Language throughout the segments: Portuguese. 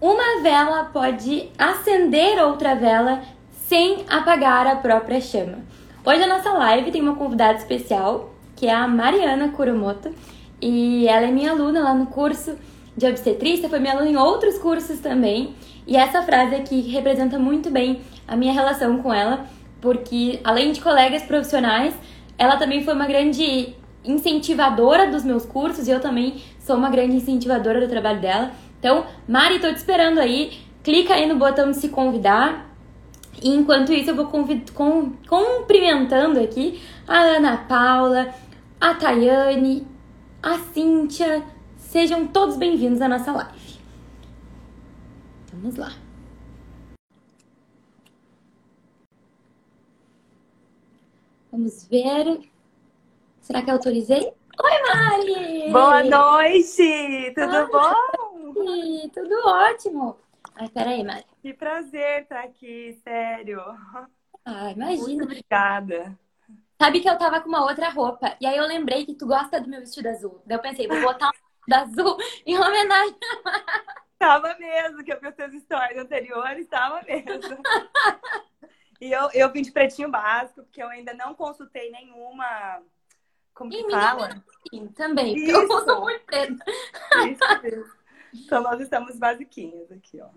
uma vela pode acender outra vela sem apagar a própria chama. Hoje a nossa live tem uma convidada especial, que é a Mariana Kuromoto, e ela é minha aluna lá no curso de obstetrícia, foi minha aluna em outros cursos também. E essa frase aqui representa muito bem a minha relação com ela, porque além de colegas profissionais, ela também foi uma grande incentivadora dos meus cursos e eu também sou uma grande incentivadora do trabalho dela. Então, Mari, tô te esperando aí. Clica aí no botão de se convidar. E enquanto isso, eu vou convid... com... cumprimentando aqui a Ana Paula, a Tayane, a Cíntia. Sejam todos bem-vindos à nossa live. Vamos lá. Vamos ver. Será que autorizei? Oi, Mari! Boa noite! Tudo bom? Tudo ótimo. Ai, peraí, Mari. Que prazer estar aqui, sério. Ah, imagina. Muito obrigada. Sabe que eu tava com uma outra roupa. E aí eu lembrei que tu gosta do meu vestido azul. Daí eu pensei, vou botar um vestido azul em homenagem Tava mesmo, que eu vi os teus stories anteriores, tava mesmo. e eu, eu vim de pretinho básico, porque eu ainda não consultei nenhuma. Como que fala? Sim, também, Isso. eu uso muito preto. Isso mesmo. Então nós estamos basiquinhos aqui, ó.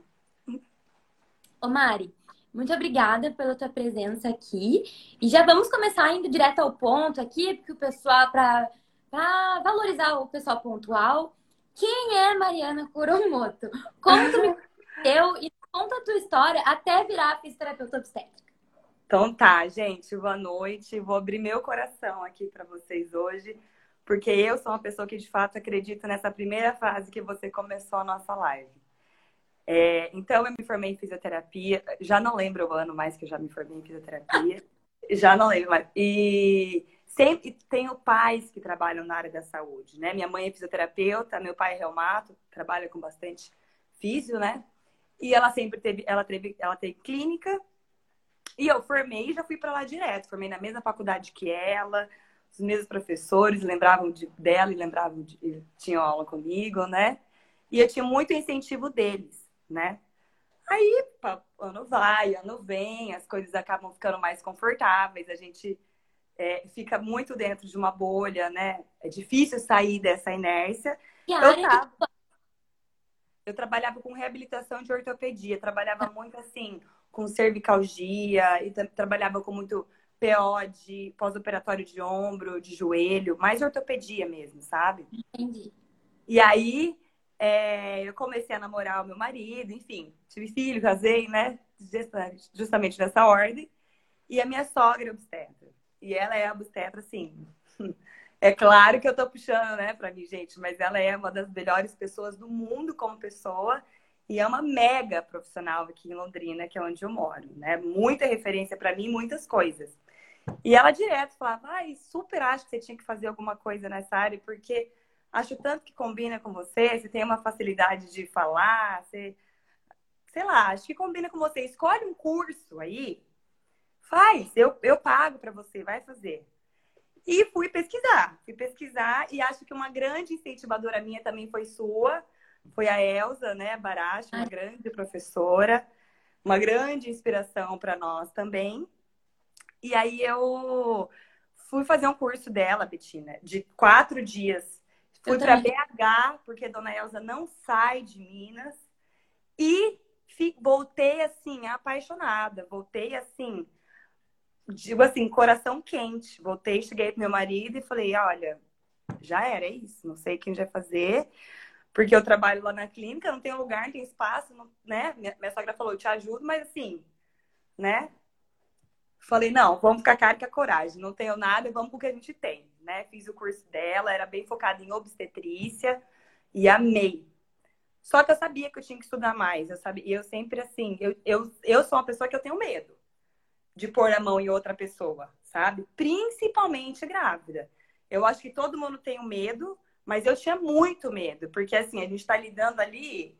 Ô Mari, muito obrigada pela tua presença aqui. E já vamos começar indo direto ao ponto aqui, porque o pessoal, para valorizar o pessoal pontual, quem é Mariana Kuromoto? Como tu me conheceu e conta a tua história até virar fisioterapeuta obstétrica. Então tá, gente, boa noite. Vou abrir meu coração aqui para vocês hoje, porque eu sou uma pessoa que de fato acredita nessa primeira fase que você começou a nossa live. É, então eu me formei em fisioterapia, já não lembro o ano mais que eu já me formei em fisioterapia, já não lembro mais. E sempre tenho pais que trabalham na área da saúde, né? Minha mãe é fisioterapeuta, meu pai é reumato, trabalha com bastante físio, né? E ela sempre teve, ela teve, ela teve clínica. E eu formei e já fui para lá direto. Formei na mesma faculdade que ela, os mesmos professores lembravam de, dela e lembravam de, tinham aula comigo, né? E eu tinha muito incentivo deles, né? Aí, ano vai, ano vem, as coisas acabam ficando mais confortáveis, a gente é, fica muito dentro de uma bolha, né? É difícil sair dessa inércia. E a eu, tava... eu trabalhava com reabilitação de ortopedia, trabalhava muito assim com cervicalgia e trabalhava com muito PO de pós-operatório de ombro, de joelho, mais ortopedia mesmo, sabe? Entendi. E aí é, eu comecei a namorar o meu marido, enfim, tive filho, casei, né? Justamente nessa ordem. E a minha sogra é obstetra. E ela é obstetra, assim. É claro que eu tô puxando, né, pra mim, gente, mas ela é uma das melhores pessoas do mundo como pessoa e é uma mega profissional aqui em Londrina, que é onde eu moro, né? Muita referência para mim, muitas coisas. E ela direto falava: ai, super acho que você tinha que fazer alguma coisa nessa área, porque acho tanto que combina com você, você tem uma facilidade de falar, você. Sei lá, acho que combina com você. Escolhe um curso aí Faz, eu, eu pago para você, vai fazer. E fui pesquisar, fui pesquisar e acho que uma grande incentivadora minha também foi sua, foi a Elsa, né, Baracho, uma grande professora, uma grande inspiração para nós também. E aí eu fui fazer um curso dela, Betina, de quatro dias. Fui para BH, porque dona Elsa não sai de Minas. E voltei assim, apaixonada. Voltei assim, digo assim, coração quente. Voltei, cheguei pro meu marido e falei: olha, já era, é isso. Não sei quem vai fazer, porque eu trabalho lá na clínica, não tem lugar, não tem espaço, não, né? Minha, minha sogra falou: eu te ajudo, mas assim, né? Falei: não, vamos com a cara com a coragem. Não tenho nada, vamos com o que a gente tem, né? Fiz o curso dela, era bem focado em obstetrícia e amei. Só que eu sabia que eu tinha que estudar mais. Eu sabia, eu sempre assim, eu, eu, eu sou uma pessoa que eu tenho medo de pôr a mão em outra pessoa, sabe? Principalmente grávida. Eu acho que todo mundo tem o um medo, mas eu tinha muito medo, porque assim, a gente está lidando ali.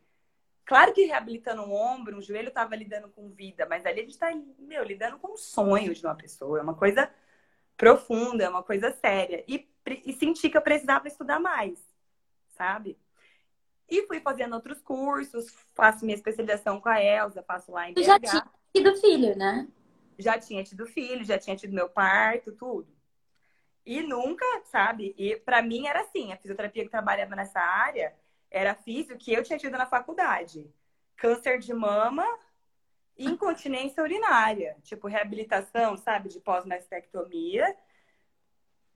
Claro que reabilitando um ombro, um joelho estava lidando com vida, mas ali a gente está, meu, lidando com o sonho de uma pessoa. É uma coisa profunda, é uma coisa séria. E, e senti que eu precisava estudar mais, sabe? E fui fazendo outros cursos, faço minha especialização com a Elsa, faço lá em BH. Já tinha tido filho, né? Já tinha tido filho, já tinha tido meu parto, tudo. E nunca, sabe? E para mim era assim, a fisioterapia que trabalhava nessa área era físico que eu tinha tido na faculdade. Câncer de mama, incontinência urinária, tipo reabilitação, sabe, de pós-mastectomia.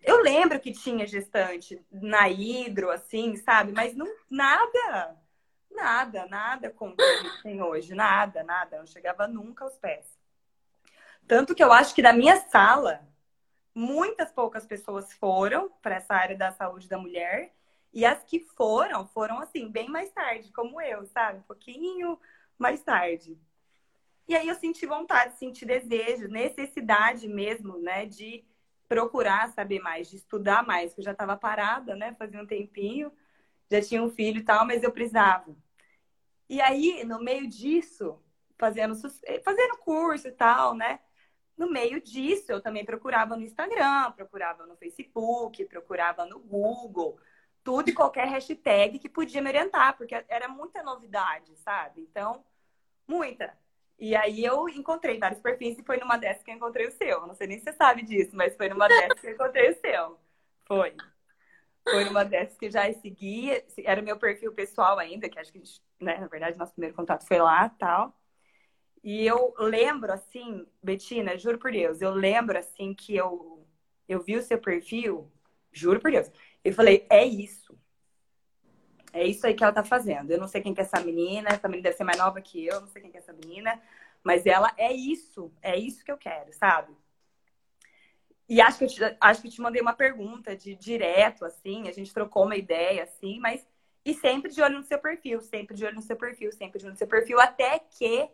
Eu lembro que tinha gestante na hidro, assim, sabe, mas não nada, nada, nada como que tem hoje, nada, nada, não chegava nunca aos pés. Tanto que eu acho que da minha sala, muitas poucas pessoas foram para essa área da saúde da mulher, e as que foram, foram assim, bem mais tarde, como eu, sabe? Um pouquinho mais tarde. E aí eu senti vontade, senti desejo, necessidade mesmo, né, de procurar saber mais, de estudar mais, porque eu já estava parada, né, fazia um tempinho, já tinha um filho e tal, mas eu precisava. E aí, no meio disso, fazendo, fazendo curso e tal, né, no meio disso, eu também procurava no Instagram, procurava no Facebook, procurava no Google, tudo e qualquer hashtag que podia me orientar, porque era muita novidade, sabe? Então, muita. E aí eu encontrei vários perfis e foi numa dessas que eu encontrei o seu. Não sei nem se você sabe disso, mas foi numa dessas que eu encontrei o seu. Foi. Foi numa dessas que eu já seguia. Era o meu perfil pessoal ainda, que acho que, né, na verdade, nosso primeiro contato foi lá tal. E eu lembro, assim, Betina, juro por Deus, eu lembro, assim, que eu, eu vi o seu perfil, juro por Deus. Eu falei, é isso. É isso aí que ela tá fazendo. Eu não sei quem que é essa menina, essa menina deve ser mais nova que eu, não sei quem que é essa menina, mas ela é isso, é isso que eu quero, sabe? E acho que eu te, acho que te mandei uma pergunta de direto, assim, a gente trocou uma ideia, assim, mas. E sempre de olho no seu perfil, sempre de olho no seu perfil, sempre de olho no seu perfil, até que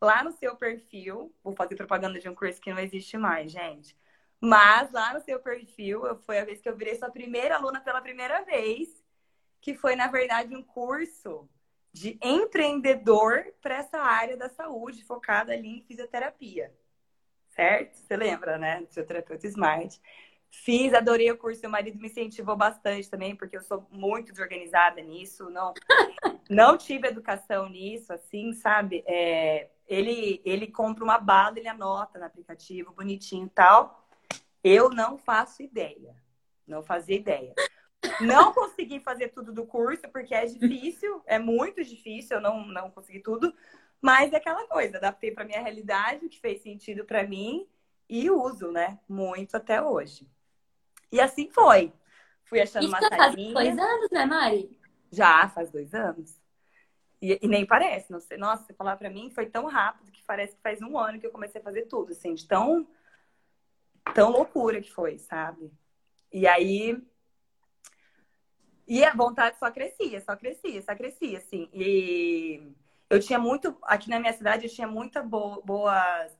lá no seu perfil, vou fazer propaganda de um curso que não existe mais, gente. Mas lá no seu perfil, foi a vez que eu virei sua primeira aluna pela primeira vez que foi, na verdade, um curso de empreendedor para essa área da saúde, focada ali em fisioterapia. Certo? Você lembra, né? Fisioterapeuta Smart. Fiz, adorei o curso, meu marido me incentivou bastante também, porque eu sou muito desorganizada nisso, não, não tive educação nisso, assim, sabe? É, ele, ele compra uma bala, ele anota no aplicativo, bonitinho e tal. Eu não faço ideia, não fazia ideia. Não consegui fazer tudo do curso, porque é difícil, é muito difícil, eu não, não consegui tudo. Mas é aquela coisa, adaptei para minha realidade, o que fez sentido para mim e uso, né? Muito até hoje. E assim foi. Fui achando Isso uma já faz dois anos, né, Mari? Já, faz dois anos. E, e nem parece, não sei. Nossa, você falar para mim foi tão rápido que parece que faz um ano que eu comecei a fazer tudo, assim, de tão, tão loucura que foi, sabe? E aí e a vontade só crescia, só crescia, só crescia, assim. E eu tinha muito, aqui na minha cidade, eu tinha muitas bo boas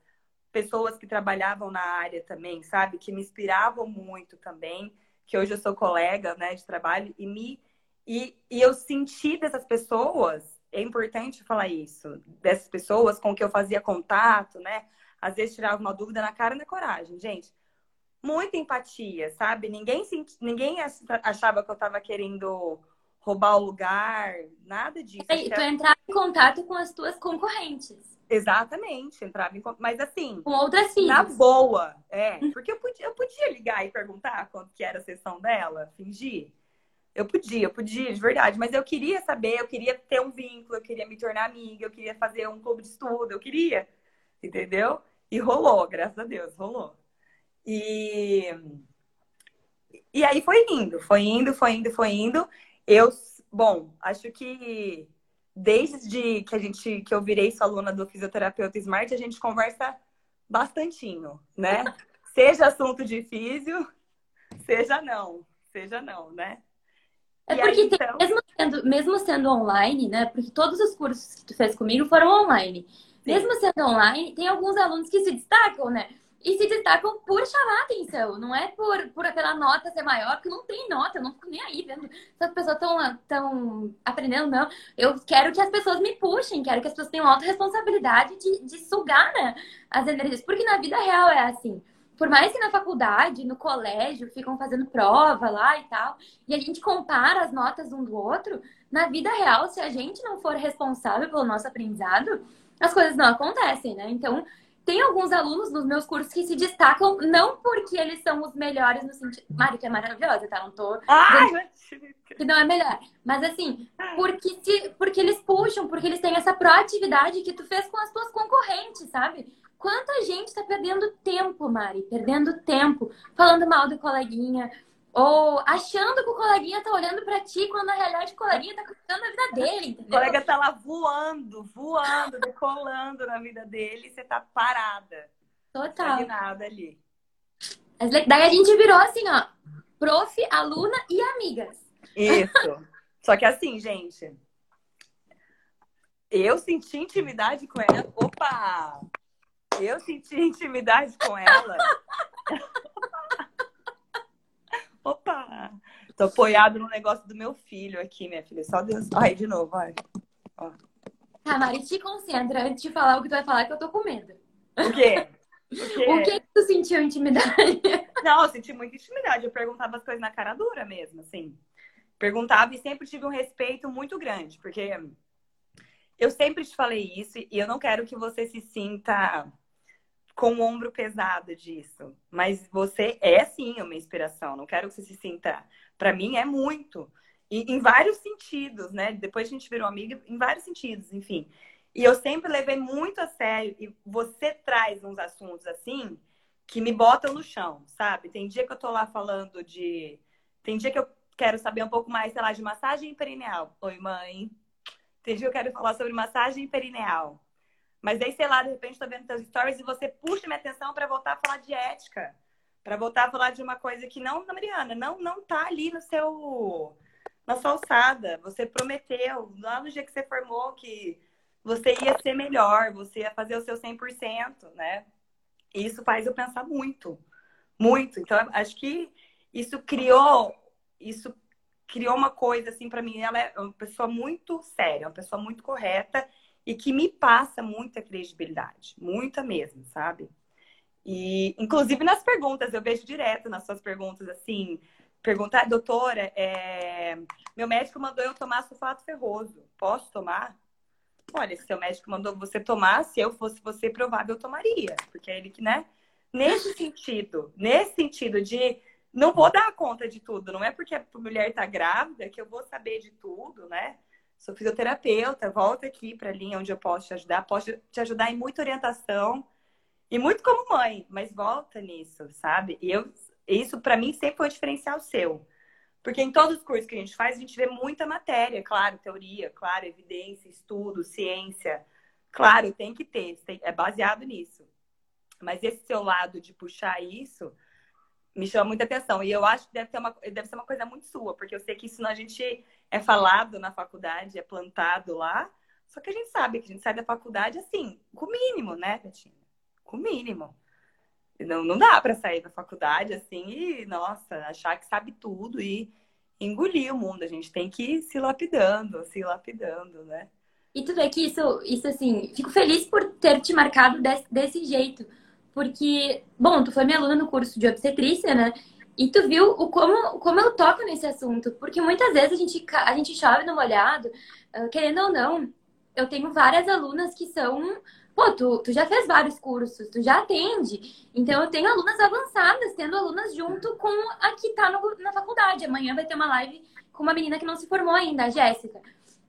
pessoas que trabalhavam na área também, sabe? Que me inspiravam muito também, que hoje eu sou colega, né, de trabalho, e me e, e eu senti dessas pessoas, é importante falar isso, dessas pessoas com que eu fazia contato, né? Às vezes tirava uma dúvida na cara e na coragem. Gente, muita empatia, sabe? Ninguém, senti... Ninguém achava que eu estava querendo roubar o lugar, nada disso. E tu entrava em contato com as tuas concorrentes. Exatamente, entrava em mas assim. Com outras filhas. Na boa, é. Porque eu podia, eu podia ligar e perguntar quanto que era a sessão dela, fingir. Eu podia, eu podia, de verdade, mas eu queria saber, eu queria ter um vínculo, eu queria me tornar amiga, eu queria fazer um clube de estudo, eu queria, entendeu? E rolou, graças a Deus, rolou. E, e aí foi indo, foi indo, foi indo, foi indo. Eu, bom, acho que desde que a gente que eu virei sua aluna do fisioterapeuta Smart, a gente conversa bastantinho, né? Seja assunto de físio, seja não, seja não, né? É e porque aí, então... mesmo, sendo, mesmo sendo online, né? Porque todos os cursos que tu fez comigo foram online. Sim. Mesmo sendo online, tem alguns alunos que se destacam, né? E se destacam por chamar atenção, não é por, por aquela nota ser maior, porque não tem nota, eu não fico nem aí vendo se as pessoas estão tão aprendendo, não. Eu quero que as pessoas me puxem, quero que as pessoas tenham autorresponsabilidade de, de sugar né, as energias, porque na vida real é assim. Por mais que na faculdade, no colégio, ficam fazendo prova lá e tal, e a gente compara as notas um do outro, na vida real, se a gente não for responsável pelo nosso aprendizado, as coisas não acontecem, né? Então, tem alguns alunos nos meus cursos que se destacam não porque eles são os melhores no sentido. Mari, que é maravilhosa, tá? Não tô. Ai, que não é melhor. Mas assim, porque, se, porque eles puxam, porque eles têm essa proatividade que tu fez com as tuas concorrentes, sabe? Quanta gente tá perdendo tempo, Mari, perdendo tempo, falando mal do coleguinha, ou achando que o coleguinha tá olhando para ti, quando na realidade o coleguinha tá cuidando da vida dele, entendeu? O colega tá lá voando, voando, decolando na vida dele e você tá parada. Total. nada ali. Mas daí a gente virou assim, ó, prof, aluna e amigas. Isso. Só que assim, gente, eu senti intimidade com ela. Opa! Eu senti intimidade com ela. Opa! Tô apoiado no negócio do meu filho aqui, minha filha. Só Deus. Ai, de novo, vai. Ó. Tá, Mari, te concentra antes de falar o que tu vai falar, que eu tô com medo. O quê? O, quê? o que, que tu sentiu intimidade? Não, eu senti muita intimidade. Eu perguntava as coisas na cara dura mesmo, assim. Perguntava e sempre tive um respeito muito grande, porque eu sempre te falei isso e eu não quero que você se sinta com o ombro pesado disso. Mas você é sim uma inspiração. Não quero que você se sinta. Para mim é muito. E em vários sentidos, né? Depois a gente virou amiga, em vários sentidos, enfim. E eu sempre levei muito a sério. E você traz uns assuntos assim que me botam no chão, sabe? Tem dia que eu tô lá falando de. Tem dia que eu quero saber um pouco mais, sei lá, de massagem perineal. Oi, mãe. Tem dia que eu quero falar sobre massagem perineal. Mas aí, sei lá, de repente, tô vendo teus stories e você puxa minha atenção para voltar a falar de ética. para voltar a falar de uma coisa que não, Mariana, não, não tá ali no seu. na sua alçada. Você prometeu, lá no dia que você formou, que você ia ser melhor, você ia fazer o seu 100%, né? E isso faz eu pensar muito. Muito. Então, acho que isso criou. Isso criou uma coisa assim para mim. Ela é uma pessoa muito séria, uma pessoa muito correta e que me passa muita credibilidade, muita mesmo, sabe? E, inclusive, nas perguntas, eu vejo direto nas suas perguntas, assim, perguntar, doutora, é... meu médico mandou eu tomar sulfato ferroso, posso tomar? Olha, se seu médico mandou você tomar, se eu fosse você, provável eu tomaria, porque é ele que, né? Nesse sentido, nesse sentido de não vou dar conta de tudo, não é porque a mulher tá grávida que eu vou saber de tudo, né? Sou fisioterapeuta, volta aqui para a linha onde eu posso te ajudar. Posso te ajudar em muita orientação e muito como mãe, mas volta nisso, sabe? E eu, isso para mim sempre foi um diferencial seu. Porque em todos os cursos que a gente faz, a gente vê muita matéria, claro, teoria, claro, evidência, estudo, ciência. Claro, tem que ter, é baseado nisso. Mas esse seu lado de puxar isso me chama muita atenção. E eu acho que deve, ter uma, deve ser uma coisa muito sua, porque eu sei que isso a gente é falado na faculdade, é plantado lá. Só que a gente sabe que a gente sai da faculdade assim, com o mínimo, né, Betinha? Com o mínimo. Não, não dá para sair da faculdade assim e, nossa, achar que sabe tudo e engolir o mundo. A gente tem que ir se lapidando, se lapidando, né? E tu vê que isso, isso assim, fico feliz por ter te marcado desse, desse jeito. Porque, bom, tu foi minha aluna no curso de obstetrícia, né? E tu viu o como, como eu toco nesse assunto. Porque muitas vezes a gente, a gente chove no molhado, uh, querendo ou não. Eu tenho várias alunas que são. Pô, tu, tu já fez vários cursos, tu já atende. Então eu tenho alunas avançadas, tendo alunas junto com a que tá no, na faculdade. Amanhã vai ter uma live com uma menina que não se formou ainda, a Jéssica.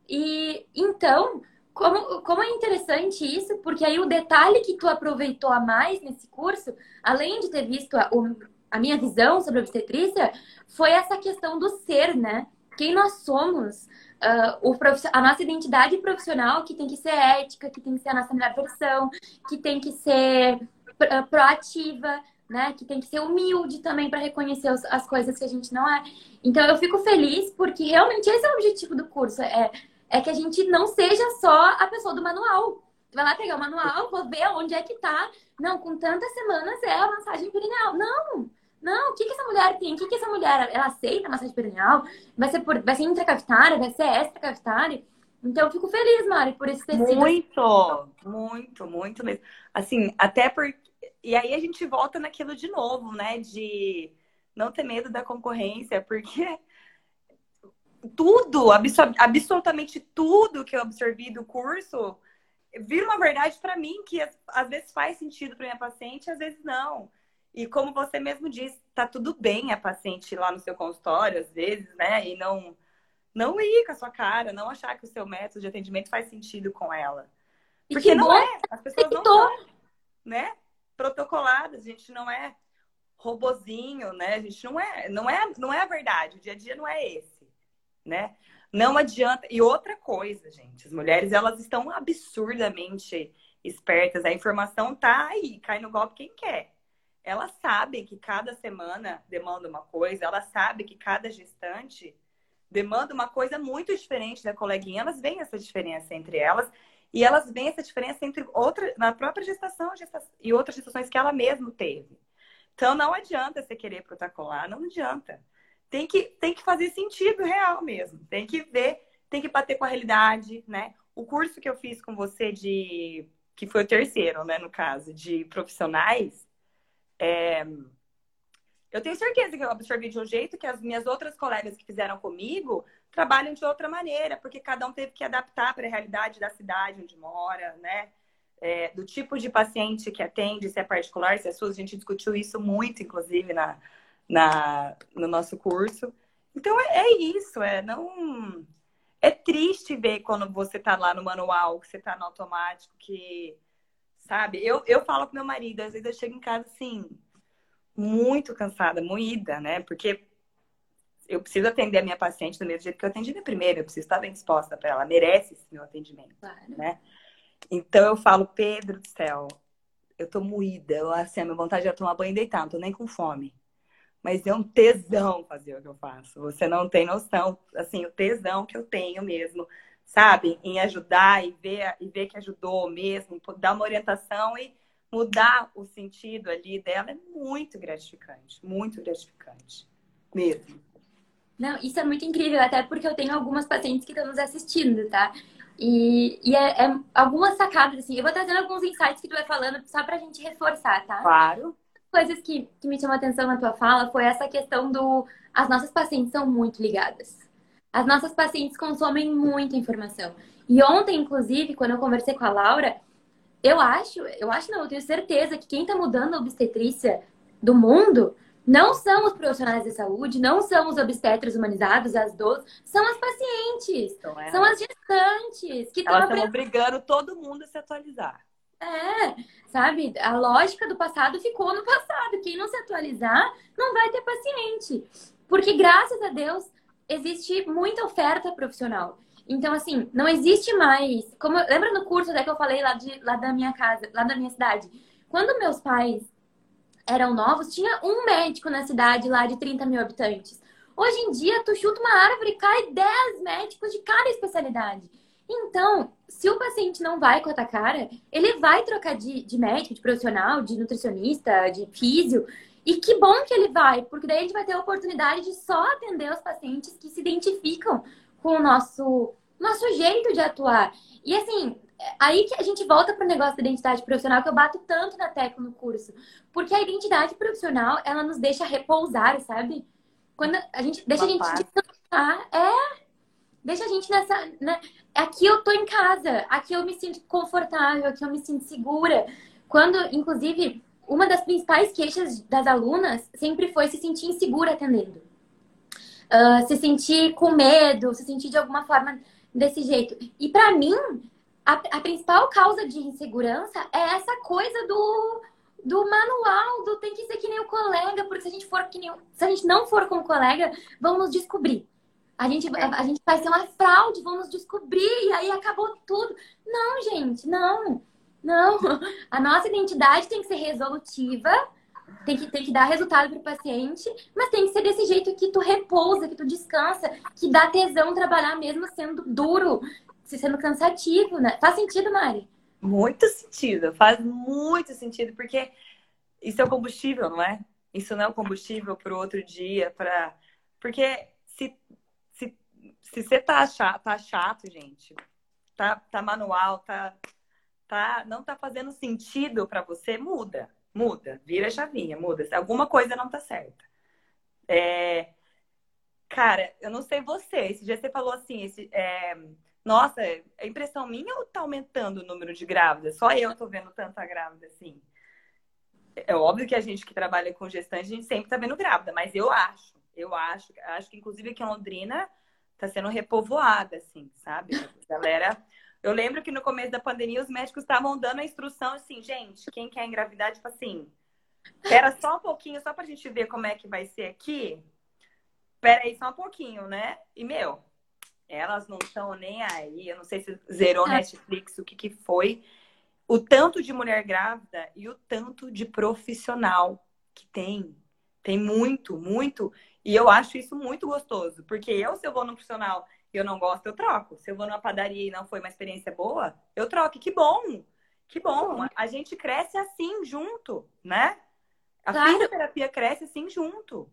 E então, como, como é interessante isso, porque aí o detalhe que tu aproveitou a mais nesse curso, além de ter visto a, o, a minha visão sobre obstetrícia foi essa questão do ser, né? Quem nós somos, uh, o a nossa identidade profissional que tem que ser ética, que tem que ser a nossa melhor versão, que tem que ser uh, proativa, né? Que tem que ser humilde também para reconhecer os, as coisas que a gente não é. Então eu fico feliz porque realmente esse é o objetivo do curso, é, é que a gente não seja só a pessoa do manual. Vai lá pegar o manual, vou ver onde é que tá. Não, com tantas semanas é a massagem perineal. Não! Não, o que, que essa mulher tem? O que, que essa mulher, ela aceita massagem perineal? Vai ser, por, vai ser intracavitária? Vai ser extracavitária? Então, eu fico feliz, Mari, por esse tecido. Muito, muito, muito mesmo. Assim, até porque... E aí a gente volta naquilo de novo, né? De não ter medo da concorrência, porque tudo, absolutamente tudo que eu absorvi do curso vira uma verdade para mim que às vezes faz sentido para minha paciente, às vezes não. E como você mesmo disse, tá tudo bem a paciente ir lá no seu consultório, às vezes, né? E não, não ir com a sua cara, não achar que o seu método de atendimento faz sentido com ela. Porque não é. As pessoas não são, né? Protocoladas, a gente não é robozinho, né? A gente não é, não é, não é a verdade. O dia a dia não é esse, né? Não adianta. E outra coisa, gente, as mulheres elas estão absurdamente espertas. A informação tá aí, cai no golpe quem quer. Elas sabem que cada semana demanda uma coisa, elas sabem que cada gestante demanda uma coisa muito diferente da coleguinha. Elas veem essa diferença entre elas e elas veem essa diferença entre outra, na própria gestação, gestação e outras gestações que ela mesma teve. Então não adianta você querer protocolar, não adianta. Tem que, tem que fazer sentido real mesmo. Tem que ver, tem que bater com a realidade, né? O curso que eu fiz com você de. que foi o terceiro, né, no caso, de profissionais, é, eu tenho certeza que eu absorvi de um jeito que as minhas outras colegas que fizeram comigo trabalham de outra maneira, porque cada um teve que adaptar para a realidade da cidade onde mora, né? É, do tipo de paciente que atende, se é particular, se é SUS. A gente discutiu isso muito, inclusive, na, na, no nosso curso. Então, é, é isso. É, não... é triste ver quando você está lá no manual, que você está no automático, que... Sabe? Eu, eu falo com meu marido, às vezes eu chego em casa assim muito cansada, moída, né? Porque eu preciso atender a minha paciente do mesmo jeito que eu atendi na primeira, eu preciso estar bem disposta para ela, merece esse meu atendimento, claro. né? Então eu falo, Pedro do céu, eu tô moída, eu, assim, a minha vontade é tomar banho e deitar, não tô nem com fome. Mas é um tesão fazer o que eu faço. Você não tem noção, assim, o tesão que eu tenho mesmo, sabe? Em ajudar e ver, e ver que ajudou mesmo, dar uma orientação e mudar o sentido ali dela é muito gratificante, muito gratificante, mesmo. Não, isso é muito incrível, até porque eu tenho algumas pacientes que estão nos assistindo, tá? E, e é, é, algumas sacadas, assim, eu vou trazendo alguns insights que tu vai falando só pra gente reforçar, tá? Claro. Coisas que, que me chamou a atenção na tua fala foi essa questão do. As nossas pacientes são muito ligadas. As nossas pacientes consomem muita informação. E ontem, inclusive, quando eu conversei com a Laura, eu acho, eu acho não, eu tenho certeza que quem está mudando a obstetrícia do mundo não são os profissionais de saúde, não são os obstetras humanizados, as doces, são as pacientes, então, é. são as gestantes que estão aprend... obrigando todo mundo a se atualizar. É, sabe? A lógica do passado ficou no passado. Quem não se atualizar não vai ter paciente. Porque, graças a Deus, existe muita oferta profissional. Então, assim, não existe mais. Como lembra no curso até que eu falei lá, de, lá da minha casa, lá da minha cidade? Quando meus pais eram novos, tinha um médico na cidade lá de 30 mil habitantes. Hoje em dia, tu chuta uma árvore e cai 10 médicos de cada especialidade. Então, se o paciente não vai com a cara, ele vai trocar de, de médico, de profissional, de nutricionista, de físio. E que bom que ele vai, porque daí a gente vai ter a oportunidade de só atender os pacientes que se identificam com o nosso nosso jeito de atuar. E assim, aí que a gente volta para o negócio da identidade profissional que eu bato tanto na tecla no curso. Porque a identidade profissional, ela nos deixa repousar, sabe? Quando a gente deixa Uma a gente descansar, é deixa a gente nessa, né? Aqui eu tô em casa, aqui eu me sinto confortável, aqui eu me sinto segura. Quando, inclusive, uma das principais queixas das alunas sempre foi se sentir insegura atendendo. Uh, se sentir com medo, se sentir de alguma forma desse jeito. E para mim, a, a, principal causa de insegurança é essa coisa do, do manual, do tem que ser que nem o colega, porque se a gente for que nem, se a gente não for como colega, vamos descobrir. A gente, a, a gente vai ser uma fraude, vamos descobrir, e aí acabou tudo. Não, gente, não. Não. A nossa identidade tem que ser resolutiva, tem que, tem que dar resultado para o paciente, mas tem que ser desse jeito que tu repousa, que tu descansa, que dá tesão trabalhar mesmo sendo duro, sendo cansativo, né? Faz sentido, Mari? Muito sentido, faz muito sentido, porque isso é o combustível, não é? Isso não é o combustível para outro dia, para porque se, se, se você tá chato, tá chato, gente, tá, tá manual, tá, tá, não tá fazendo sentido para você, muda muda, vira chavinha, muda. Alguma coisa não tá certa. É... Cara, eu não sei você. Esse dia você falou assim, esse, é... nossa, é impressão minha ou tá aumentando o número de grávidas? Só eu tô vendo tanta grávida assim. É óbvio que a gente que trabalha com gestante, a gente sempre tá vendo grávida, mas eu acho, eu acho, acho que inclusive aqui em Londrina tá sendo repovoada, assim, sabe? A galera. Eu lembro que no começo da pandemia os médicos estavam dando a instrução assim, gente, quem quer engravidar, tipo assim, espera só um pouquinho, só pra gente ver como é que vai ser aqui. Espera aí só um pouquinho, né? E, meu, elas não estão nem aí. Eu não sei se zerou é. Netflix, o que, que foi. O tanto de mulher grávida e o tanto de profissional que tem. Tem muito, muito. E eu acho isso muito gostoso. Porque eu, se eu vou num profissional eu não gosto, eu troco. Se eu vou numa padaria e não foi uma experiência boa, eu troco. Que bom! Que bom! A gente cresce assim junto, né? A claro. fisioterapia cresce assim junto.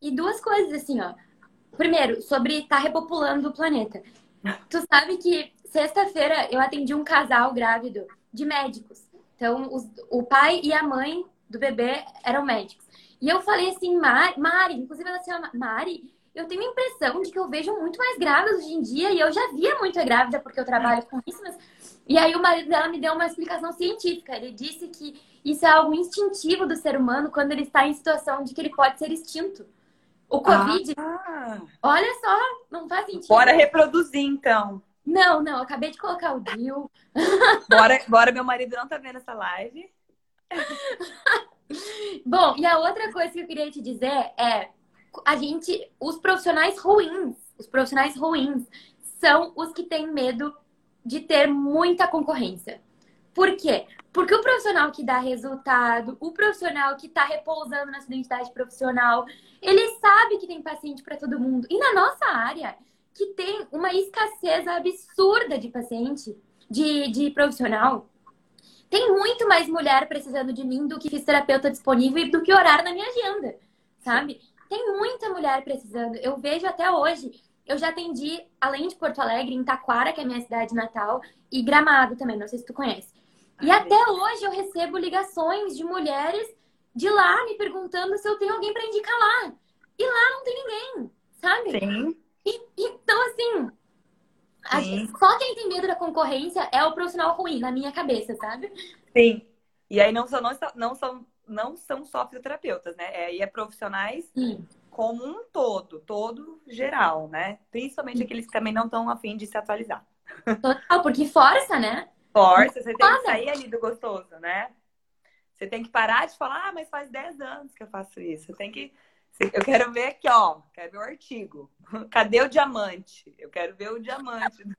E duas coisas, assim, ó. Primeiro, sobre estar tá repopulando o planeta. Tu sabe que sexta-feira eu atendi um casal grávido de médicos. Então, os, o pai e a mãe do bebê eram médicos. E eu falei assim, Mari, Mari inclusive ela se chama Mari, eu tenho a impressão de que eu vejo muito mais grávidas hoje em dia, e eu já via muito grávida porque eu trabalho com isso, mas... E aí o marido dela me deu uma explicação científica. Ele disse que isso é algo instintivo do ser humano quando ele está em situação de que ele pode ser extinto. O Covid, ah. olha só, não faz sentido. Bora reproduzir, então. Não, não, acabei de colocar o Dil. Bora, bora, meu marido não tá vendo essa live. Bom, e a outra coisa que eu queria te dizer é a gente, os profissionais ruins, os profissionais ruins são os que têm medo de ter muita concorrência. Por quê? Porque o profissional que dá resultado, o profissional que está repousando na sua identidade profissional, ele sabe que tem paciente para todo mundo. E na nossa área, que tem uma escassez absurda de paciente, de, de profissional, tem muito mais mulher precisando de mim do que fisioterapeuta disponível e do que horário na minha agenda, sabe? Tem muita mulher precisando. Eu vejo até hoje. Eu já atendi, além de Porto Alegre, em Taquara, que é a minha cidade natal, e Gramado também, não sei se tu conhece. E até hoje eu recebo ligações de mulheres de lá me perguntando se eu tenho alguém para indicar lá. E lá não tem ninguém, sabe? Sim. E, então, assim, Sim. Só quem tem medo da concorrência é o profissional ruim, na minha cabeça, sabe? Sim. E aí não são, não, não são, não são só fisioterapeutas, né? É, aí é profissionais Sim. como um todo, todo geral, né? Principalmente Sim. aqueles que também não estão afim de se atualizar. Total, porque força, né? Força, você tem que sair ali do gostoso, né? Você tem que parar de falar, ah, mas faz 10 anos que eu faço isso. Você tem que eu quero ver aqui, ó. Quero ver o artigo. Cadê o diamante? Eu quero ver o diamante.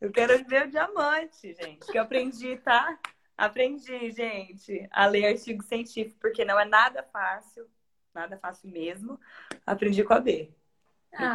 Eu quero ver o diamante, gente. Que eu aprendi, tá? Aprendi, gente, a ler artigo científico, porque não é nada fácil. Nada fácil mesmo. Aprendi com a B. Ah,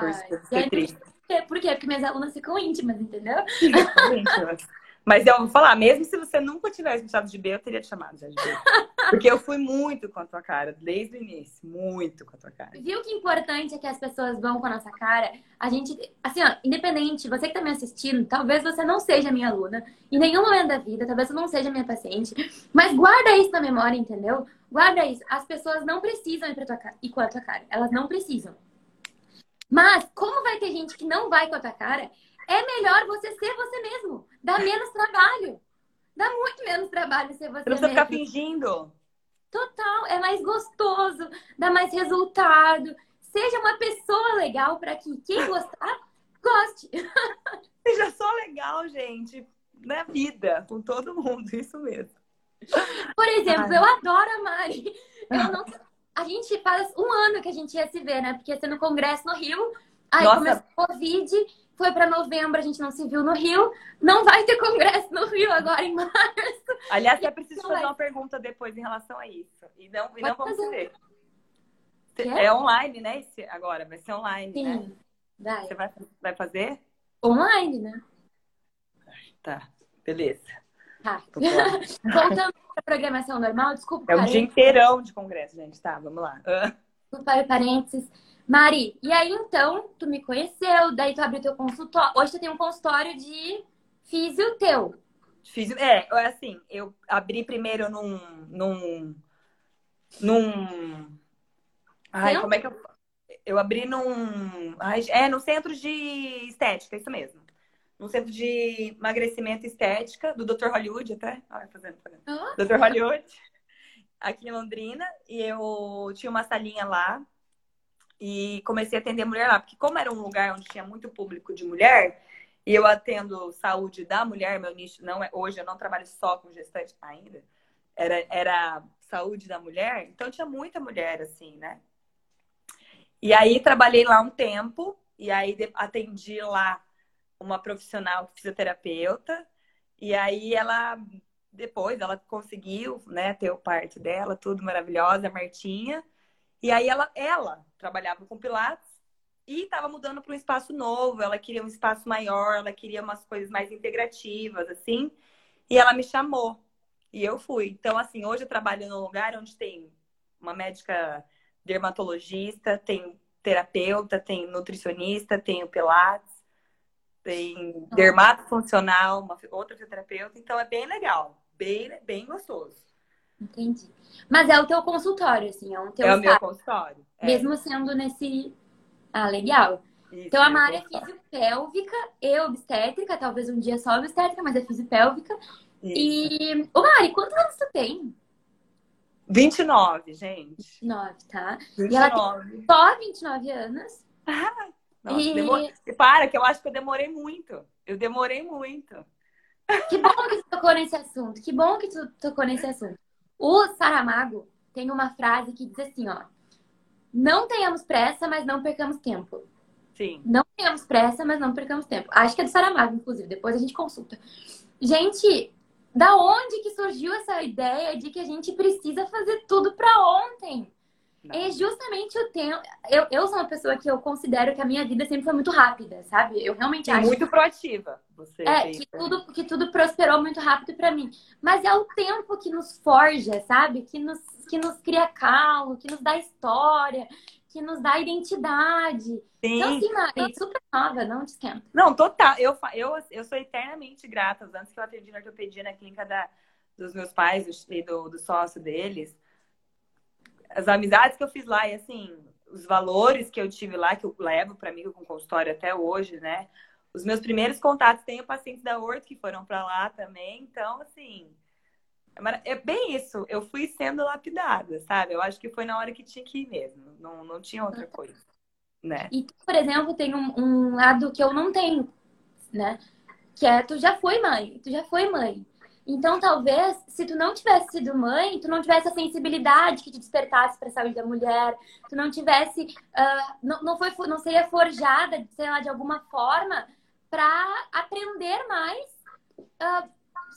por quê? Porque minhas alunas ficam íntimas, entendeu? íntimas. Mas eu vou falar, mesmo se você nunca tivesse me chamado de B, eu teria te chamado já de B. Porque eu fui muito com a tua cara, desde o início. Muito com a tua cara. Viu que importante é que as pessoas vão com a nossa cara? A gente, assim, ó, independente, você que tá me assistindo, talvez você não seja minha aluna, em nenhum momento da vida, talvez você não seja minha paciente, mas guarda isso na memória, entendeu? Guarda isso. As pessoas não precisam ir, pra tua ir com a tua cara. Elas não precisam. Mas, como vai ter gente que não vai com a tua cara, é melhor você ser você mesmo. Dá menos trabalho. Dá muito menos trabalho ser você, você não precisa ficar fingindo. Total. É mais gostoso, dá mais resultado. Seja uma pessoa legal para que quem gostar, goste. Seja só legal, gente. Na vida, com todo mundo. Isso mesmo. Por exemplo, Ai. eu adoro a Mari. Eu não... A gente faz um ano que a gente ia se ver, né? Porque ia ser no congresso no Rio. Aí Nossa. começou o Covid foi para novembro, a gente não se viu no Rio. Não vai ter congresso no Rio agora em março. Aliás, é preciso fazer uma pergunta depois em relação a isso. E não, e não vamos fazer. ver. É online, né? Esse, agora, vai ser online, Sim, né? Vai. Você vai, vai fazer? Online, né? Tá, beleza. Tá. Voltando para a programação normal, desculpa. É um dia inteirão de congresso, gente. Tá, vamos lá. Desculpa, parênteses. Mari, e aí então, tu me conheceu, daí tu abriu teu consultório. Hoje tu tem um consultório de físio teu. Físio, é, assim, eu abri primeiro num. num. num. Ai, como é que eu. Eu abri num. É, no centro de estética, isso mesmo. No centro de emagrecimento e estética, do Dr. Hollywood até. Olha, fazendo, fazendo. Ah. Dr. Hollywood, aqui em Londrina. E eu tinha uma salinha lá. E comecei a atender mulher lá. Porque como era um lugar onde tinha muito público de mulher, e eu atendo saúde da mulher, meu nicho não é. Hoje eu não trabalho só com gestante ainda. Era, era saúde da mulher, então tinha muita mulher, assim, né? E aí trabalhei lá um tempo, e aí atendi lá uma profissional fisioterapeuta, e aí ela, depois, ela conseguiu, né, ter o parto dela, tudo maravilhosa, a Martinha. E aí ela, ela trabalhava com Pilates e estava mudando para um espaço novo, ela queria um espaço maior, ela queria umas coisas mais integrativas, assim. E ela me chamou. E eu fui. Então, assim, hoje eu trabalho num lugar onde tem uma médica dermatologista, tem terapeuta, tem nutricionista, tem o Pilates, tem dermato funcional, uma outra fisioterapeuta. Então, é bem legal, bem, bem gostoso. Entendi. Mas é o teu consultório, assim, é, um teu é o meu consultório. É. Mesmo sendo nesse. Ah, legal. Isso, então, a Mari é fisiopélvica e obstétrica, talvez um dia só obstétrica, mas é fisiopélvica. E, ô Mari, quantos anos tu tem? 29, gente. 29, tá? 29. E ela tem só 29 anos. Ah, nossa, e... Demor... Para, que eu acho que eu demorei muito. Eu demorei muito. Que bom que tu tocou nesse assunto. Que bom que tu tocou nesse assunto. O Saramago tem uma frase que diz assim, ó. Não tenhamos pressa, mas não percamos tempo. Sim. Não tenhamos pressa, mas não percamos tempo. Acho que é do Saramago, inclusive. Depois a gente consulta. Gente, da onde que surgiu essa ideia de que a gente precisa fazer tudo para ontem? Não. É justamente o tempo. Eu, eu sou uma pessoa que eu considero que a minha vida sempre foi muito rápida, sabe? Eu realmente acho. Muito proativa. Você é, que tudo, que tudo prosperou muito rápido para mim. Mas é o tempo que nos forja, sabe? Que nos, que nos cria calmo, que nos dá história, que nos dá identidade. Sim. Então, assim, Mari, super nova, não te esquenta. Não, total. Eu, eu, eu sou eternamente grata. Anos que eu atendi na ortopedia na clínica da, dos meus pais e do, do sócio deles, as amizades que eu fiz lá e, assim, os valores que eu tive lá, que eu levo para mim com consultório até hoje, né? Os meus primeiros contatos, tenho pacientes da Horto que foram para lá também. Então, assim, é, é bem isso. Eu fui sendo lapidada, sabe? Eu acho que foi na hora que tinha que ir mesmo. Não, não tinha outra coisa, né? E tu, por exemplo, tem um, um lado que eu não tenho, né? Que é tu já foi mãe, tu já foi mãe. Então, talvez, se tu não tivesse sido mãe, tu não tivesse a sensibilidade que te despertasse para a saúde da mulher, tu não tivesse, uh, não, não, foi, não seria forjada, sei lá, de alguma forma, para aprender mais uh,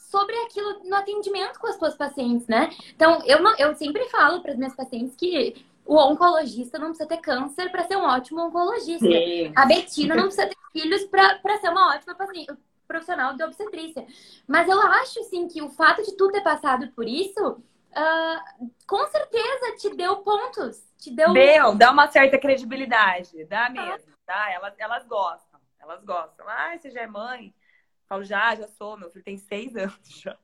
sobre aquilo no atendimento com as suas pacientes, né? Então, eu, não, eu sempre falo para as minhas pacientes que o oncologista não precisa ter câncer para ser um ótimo oncologista. Sim. A Betina não precisa ter filhos para ser uma ótima paciente, profissional de obstetrícia. Mas eu acho, sim, que o fato de tu ter passado por isso, uh, com certeza te deu pontos. Te deu... Deu, dá uma certa credibilidade. Dá mesmo, tá? Elas, elas gostam. Elas gostam. Ah, você já é mãe? Falo, já, já sou, meu filho tem seis anos já.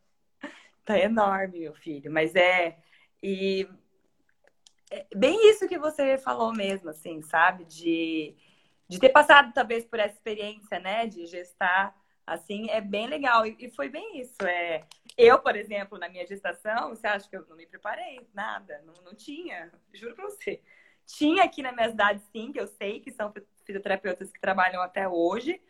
Tá enorme, meu filho. Mas é. E é bem isso que você falou mesmo, assim, sabe? De, de ter passado, talvez, por essa experiência, né? De gestar, assim, é bem legal. E, e foi bem isso. É... Eu, por exemplo, na minha gestação, você acha que eu não me preparei? Nada. Não, não tinha. Juro pra você. Tinha aqui na minha cidade, sim, que eu sei que são fisioterapeutas que trabalham até hoje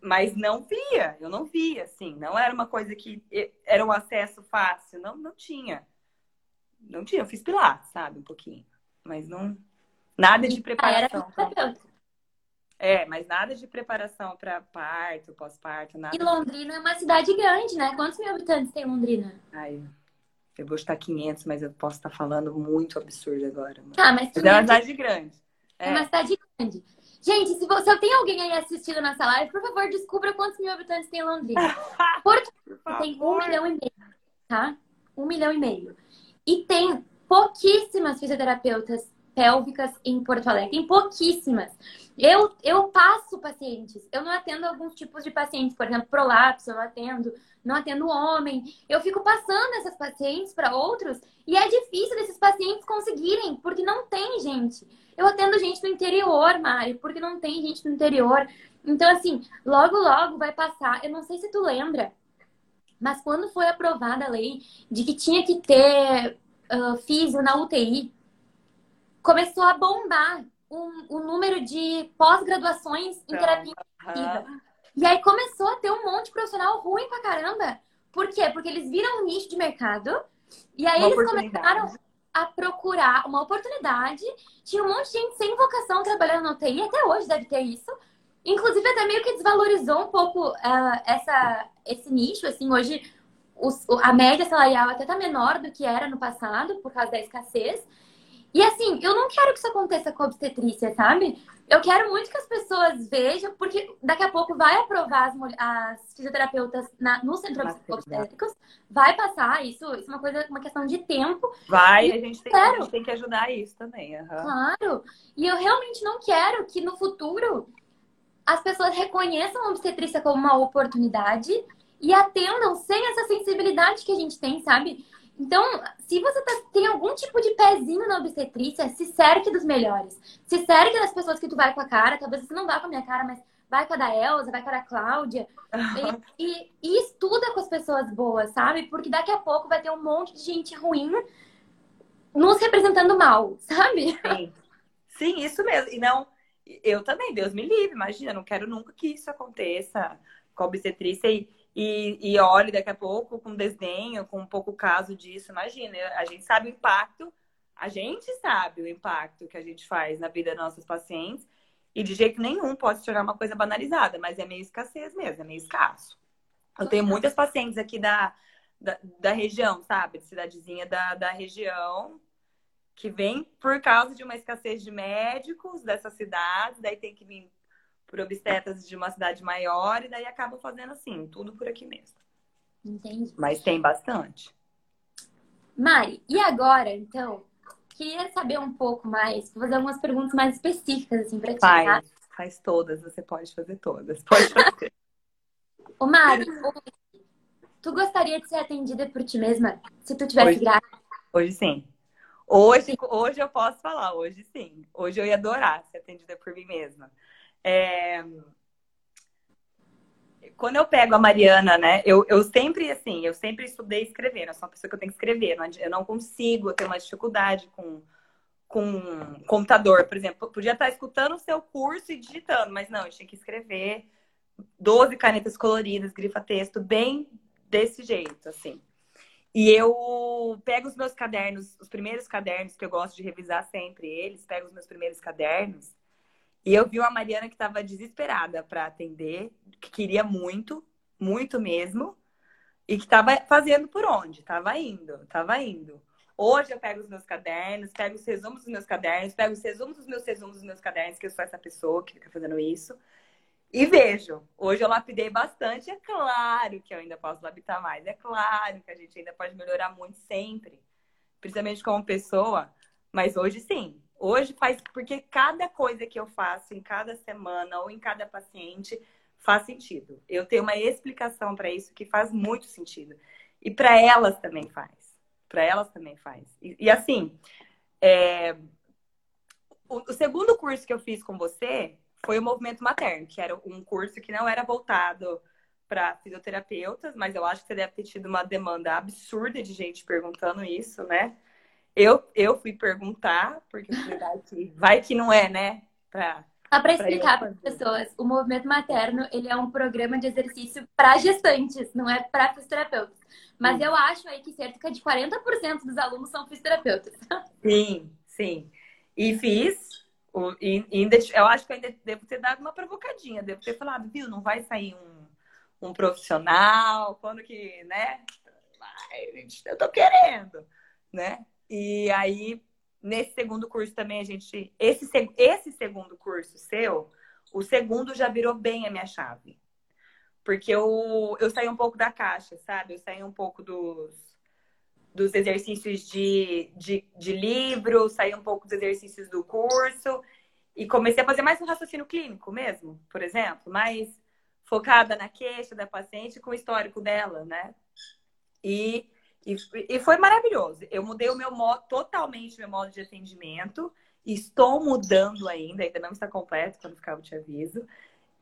mas não via, eu não via, assim, não era uma coisa que era um acesso fácil, não, não tinha. Não tinha, eu fiz pilates, sabe, um pouquinho, mas não nada de preparação. Ah, é, mas nada de preparação para parto, pós-parto, nada. E Londrina é uma cidade grande, né? Quantos mil habitantes tem Londrina? Ai, eu vou estar 500, mas eu posso estar falando muito absurdo agora. Mas... Ah, mas, mas é uma cidade grande. É. é uma cidade grande. Gente, se, você, tem alguém aí assistindo nessa live, por favor, descubra quantos mil habitantes tem Londrina. Porque por tem um milhão e meio, tá? Um milhão e meio. E tem pouquíssimas fisioterapeutas pélvicas em Porto Alegre. Tem pouquíssimas. Eu, eu passo pacientes, eu não atendo alguns tipos de pacientes, por exemplo, prolapso, eu atendo, não atendo homem. Eu fico passando essas pacientes para outros e é difícil desses pacientes conseguirem, porque não tem gente. Eu atendo gente do interior, Mari, porque não tem gente no interior. Então, assim, logo, logo vai passar. Eu não sei se tu lembra, mas quando foi aprovada a lei de que tinha que ter uh, na UTI, começou a bombar o, o número de pós-graduações em terapia intensiva. E aí começou a ter um monte de profissional ruim pra caramba. Por quê? Porque eles viram um nicho de mercado e aí uma eles começaram a procurar uma oportunidade. Tinha um monte de gente sem vocação trabalhando na UTI, até hoje deve ter isso. Inclusive, até meio que desvalorizou um pouco uh, essa, esse nicho. Assim, hoje os, a média salarial até tá menor do que era no passado, por causa da escassez. E assim, eu não quero que isso aconteça com a obstetrícia, sabe? Eu quero muito que as pessoas vejam, porque daqui a pouco vai aprovar as, as fisioterapeutas na, no centro obstétricos, vai passar isso, isso é uma coisa, uma questão de tempo. Vai, a gente, tem, a gente tem que ajudar isso também. Uhum. Claro. E eu realmente não quero que no futuro as pessoas reconheçam a obstetrícia como uma oportunidade e atendam sem essa sensibilidade que a gente tem, sabe? Então, se você tá, tem algum tipo de pezinho na obstetrícia, se cerque dos melhores. Se cerque das pessoas que tu vai com a cara. Talvez você não vá com a minha cara, mas vai com a da Elza, vai com a da Cláudia. E, e, e, estuda com as pessoas boas, sabe? Porque daqui a pouco vai ter um monte de gente ruim nos representando mal, sabe? Sim, Sim isso mesmo. E não, eu também, Deus me livre, imagina, não quero nunca que isso aconteça com a obstetrícia. E, e, e olhe daqui a pouco com desdenho, com um pouco caso disso. Imagina, a gente sabe o impacto, a gente sabe o impacto que a gente faz na vida dos nossos pacientes e de jeito nenhum pode se tornar uma coisa banalizada, mas é meio escassez mesmo, é meio escasso. Eu tenho muitas pacientes aqui da, da, da região, sabe? De cidadezinha da, da região, que vem por causa de uma escassez de médicos dessa cidade, daí tem que vir por obstetras de uma cidade maior e daí acabam fazendo assim, tudo por aqui mesmo. Entendi. Mas tem bastante. Mari, e agora, então, queria saber um pouco mais, vou fazer algumas perguntas mais específicas, assim, pra ti, faz, tá? Faz todas, você pode fazer todas. Pode fazer. Ô, Mari, tu gostaria de ser atendida por ti mesma, se tu tivesse hoje, grávida? Hoje sim. Hoje, hoje eu posso falar, hoje sim. Hoje eu ia adorar ser atendida por mim mesma. É... Quando eu pego a Mariana, né? Eu, eu sempre, assim, eu sempre estudei escrevendo. Eu sou uma pessoa que eu tenho que escrever. Eu não consigo, eu tenho uma dificuldade com, com computador, por exemplo. Eu podia estar escutando o seu curso e digitando, mas não, eu tinha que escrever 12 canetas coloridas, grifa-texto, bem desse jeito, assim. E eu pego os meus cadernos, os primeiros cadernos que eu gosto de revisar sempre eles, pego os meus primeiros cadernos e eu vi uma Mariana que estava desesperada para atender, que queria muito, muito mesmo, e que estava fazendo por onde? Estava indo, estava indo. Hoje eu pego os meus cadernos, pego os resumos dos meus cadernos, pego os resumos dos meus resumos dos meus cadernos, que eu sou essa pessoa que fica fazendo isso. E vejo, hoje eu lapidei bastante. É claro que eu ainda posso lapidar mais. É claro que a gente ainda pode melhorar muito sempre, principalmente como pessoa. Mas hoje sim, Hoje faz porque cada coisa que eu faço em cada semana ou em cada paciente faz sentido. Eu tenho uma explicação para isso que faz muito sentido. E para elas também faz. Para elas também faz. E, e assim, é... o, o segundo curso que eu fiz com você foi o movimento materno, que era um curso que não era voltado para fisioterapeutas, mas eu acho que você deve ter tido uma demanda absurda de gente perguntando isso, né? Eu, eu fui perguntar, porque vai que, vai que não é, né? Pra, Só para explicar para as pessoas, o movimento materno ele é um programa de exercício para gestantes, não é para fisioterapeutas. Mas sim. eu acho aí que cerca de 40% dos alunos são fisioterapeutas. Sim, sim. E fiz, e, ainda, eu acho que ainda devo ter dado uma provocadinha, devo ter falado, viu, não vai sair um, um profissional, quando que, né? Vai, eu tô querendo, né? E aí, nesse segundo curso também, a gente. Esse, esse segundo curso seu, o segundo já virou bem a minha chave. Porque eu, eu saí um pouco da caixa, sabe? Eu saí um pouco dos, dos exercícios de, de, de livro, saí um pouco dos exercícios do curso. E comecei a fazer mais um raciocínio clínico mesmo, por exemplo, mais focada na queixa da paciente com o histórico dela, né? E, e, e foi maravilhoso. Eu mudei o meu modo, totalmente meu modo de atendimento. Estou mudando ainda, ainda não está completo, quando ficar eu te aviso.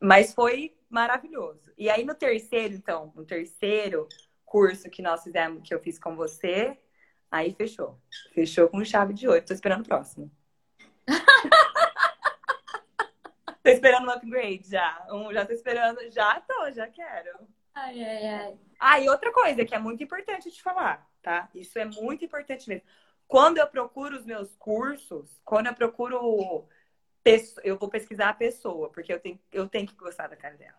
Mas foi maravilhoso. E aí no terceiro, então, no terceiro curso que nós fizemos, que eu fiz com você, aí fechou. Fechou com chave de ouro. Tô esperando o próximo. tô esperando um upgrade já. Um, já tô esperando. Já tô, já quero. Ai, ai, ai. Ah, e outra coisa que é muito importante te falar, tá? Isso é muito importante mesmo. Quando eu procuro os meus cursos, quando eu procuro. Eu vou pesquisar a pessoa, porque eu tenho, eu tenho que gostar da cara dela.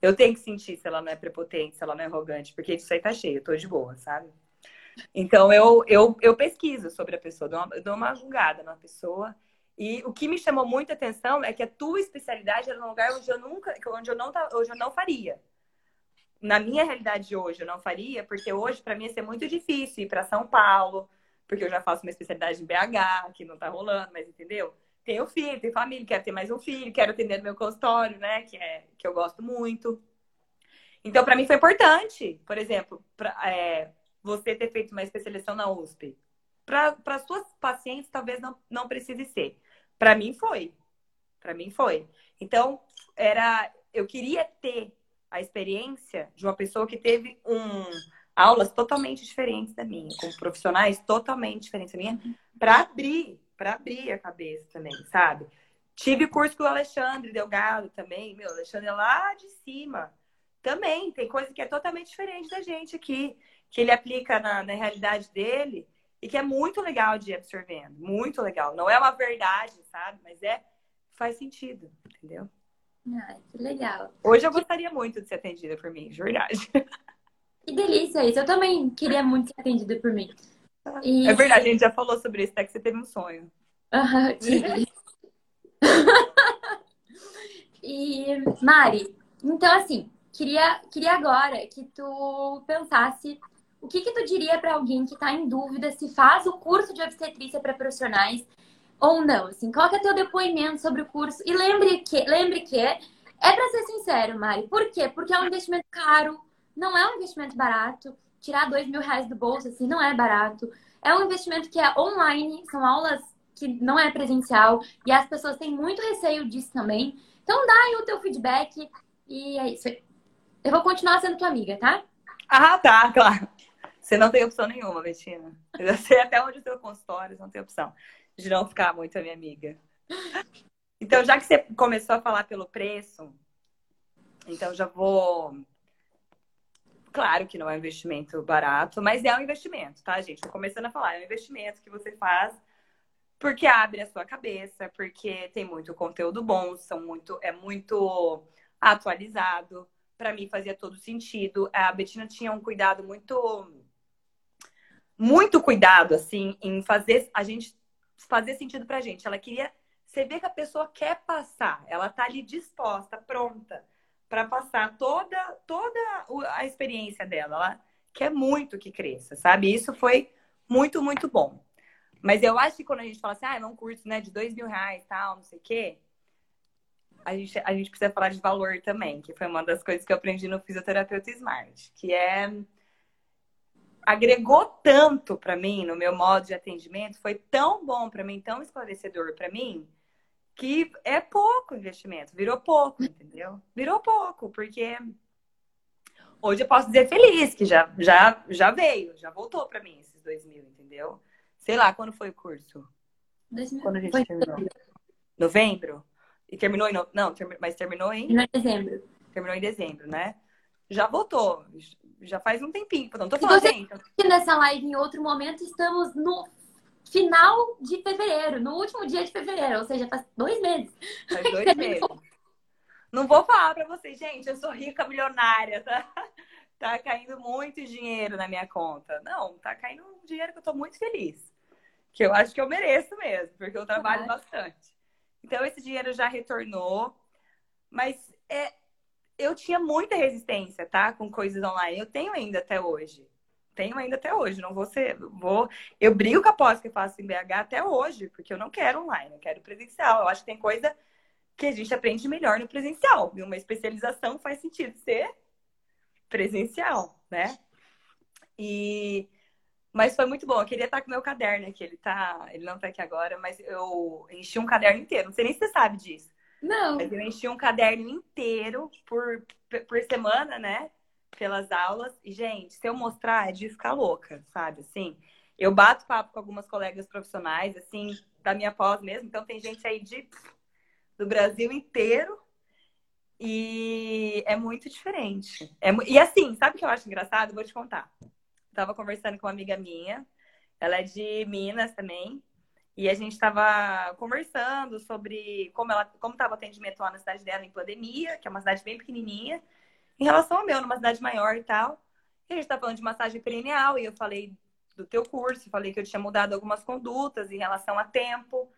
Eu tenho que sentir se ela não é prepotente, se ela não é arrogante, porque isso aí tá cheio, eu tô de boa, sabe? Então eu, eu, eu pesquiso sobre a pessoa, dou uma, dou uma julgada na pessoa. E o que me chamou muita atenção é que a tua especialidade era num lugar onde eu nunca, onde eu não, onde eu não faria na minha realidade hoje eu não faria, porque hoje para mim ia ser muito difícil ir para São Paulo, porque eu já faço uma especialidade em BH, que não tá rolando, mas entendeu? Tenho filho, tenho família, quero ter mais um filho, quero atender no meu consultório, né, que é que eu gosto muito. Então, para mim foi importante, por exemplo, pra, é, você ter feito uma especialização na USP. Para suas pacientes, talvez não, não precise ser. Para mim foi. Para mim foi. Então, era eu queria ter a experiência de uma pessoa que teve um aulas totalmente diferentes da minha, com profissionais totalmente diferentes da minha, para abrir, para abrir a cabeça também, sabe? Tive curso com o Alexandre Delgado também, meu, Alexandre é lá de cima. Também tem coisa que é totalmente diferente da gente aqui, que ele aplica na, na realidade dele e que é muito legal de ir absorvendo, muito legal. Não é uma verdade, sabe? Mas é faz sentido, entendeu? Ai, que legal. Hoje eu gostaria muito de ser atendida por mim, de verdade. Que delícia isso. Eu também queria muito ser atendida por mim. E... É verdade, a gente já falou sobre isso, até que você teve um sonho. Aham, tive. e, Mari, então assim, queria, queria agora que tu pensasse o que que tu diria para alguém que está em dúvida se faz o curso de obstetrícia para profissionais ou não, assim, qual é teu depoimento sobre o curso e lembre que, lembre que é para ser sincero, Mari, por quê? Porque é um investimento caro, não é um investimento barato, tirar dois mil reais do bolso, assim, não é barato, é um investimento que é online, são aulas que não é presencial e as pessoas têm muito receio disso também, então dá aí o teu feedback e é isso. Eu vou continuar sendo tua amiga, tá? Ah, tá, claro. Você não tem opção nenhuma, Bettina. Eu sei até onde o teu consultório, não tem opção de não ficar muito a minha amiga. Então, já que você começou a falar pelo preço, então já vou. Claro que não é um investimento barato, mas é um investimento, tá, gente? Tô começando a falar, é um investimento que você faz porque abre a sua cabeça, porque tem muito conteúdo bom, são muito, é muito atualizado. Para mim fazia todo sentido. A Betina tinha um cuidado muito muito cuidado assim em fazer a gente fazer sentido pra gente. Ela queria. Você vê que a pessoa quer passar, ela tá ali disposta, pronta para passar toda, toda a experiência dela. Ela quer muito que cresça, sabe? Isso foi muito, muito bom. Mas eu acho que quando a gente fala assim, ah, é um curso né, de dois mil reais, tal, não sei o quê, a gente, a gente precisa falar de valor também, que foi uma das coisas que eu aprendi no Fisioterapeuta Smart, que é agregou tanto para mim no meu modo de atendimento, foi tão bom para mim, tão esclarecedor para mim, que é pouco investimento, virou pouco, entendeu? Virou pouco, porque hoje eu posso dizer feliz que já já já veio, já voltou para mim esses dois mil, entendeu? Sei lá, quando foi o curso? 2000. Quando a gente foi terminou? Novembro? E terminou em no... não, term... mas terminou em terminou em dezembro. Terminou em dezembro, né? Já voltou já faz um tempinho. Não tô falando, Se você nessa live em outro momento, estamos no final de fevereiro, no último dia de fevereiro, ou seja, faz dois meses. Faz dois meses. Não vou falar pra vocês, gente, eu sou rica milionária, tá? Tá caindo muito dinheiro na minha conta. Não, tá caindo um dinheiro que eu tô muito feliz. Que eu acho que eu mereço mesmo, porque eu trabalho bastante. Então, esse dinheiro já retornou. Mas é, eu tinha muita resistência, tá? Com coisas online. Eu tenho ainda até hoje. tenho ainda até hoje. Não vou ser. Vou, eu brigo com a pós que eu faço em BH até hoje, porque eu não quero online, eu quero presencial. Eu acho que tem coisa que a gente aprende melhor no presencial. E uma especialização faz sentido ser presencial, né? E mas foi muito bom. Eu queria estar com o meu caderno aqui. Ele tá, ele não tá aqui agora, mas eu enchi um caderno inteiro. Não sei nem se você sabe disso. Não. Mas eu enchi um caderno inteiro por, por semana, né? Pelas aulas. E, gente, se eu mostrar, é de ficar louca, sabe? Assim, eu bato papo com algumas colegas profissionais, assim, da minha pós mesmo. Então, tem gente aí de, do Brasil inteiro. E é muito diferente. É, e assim, sabe o que eu acho engraçado? Vou te contar. Tava conversando com uma amiga minha, ela é de Minas também, e a gente estava conversando sobre como ela, como estava o atendimento lá na cidade dela em pandemia, que é uma cidade bem pequenininha, em relação ao meu, numa cidade maior e tal. E a gente estava falando de massagem perineal e eu falei do teu curso, falei que eu tinha mudado algumas condutas em relação a tempo,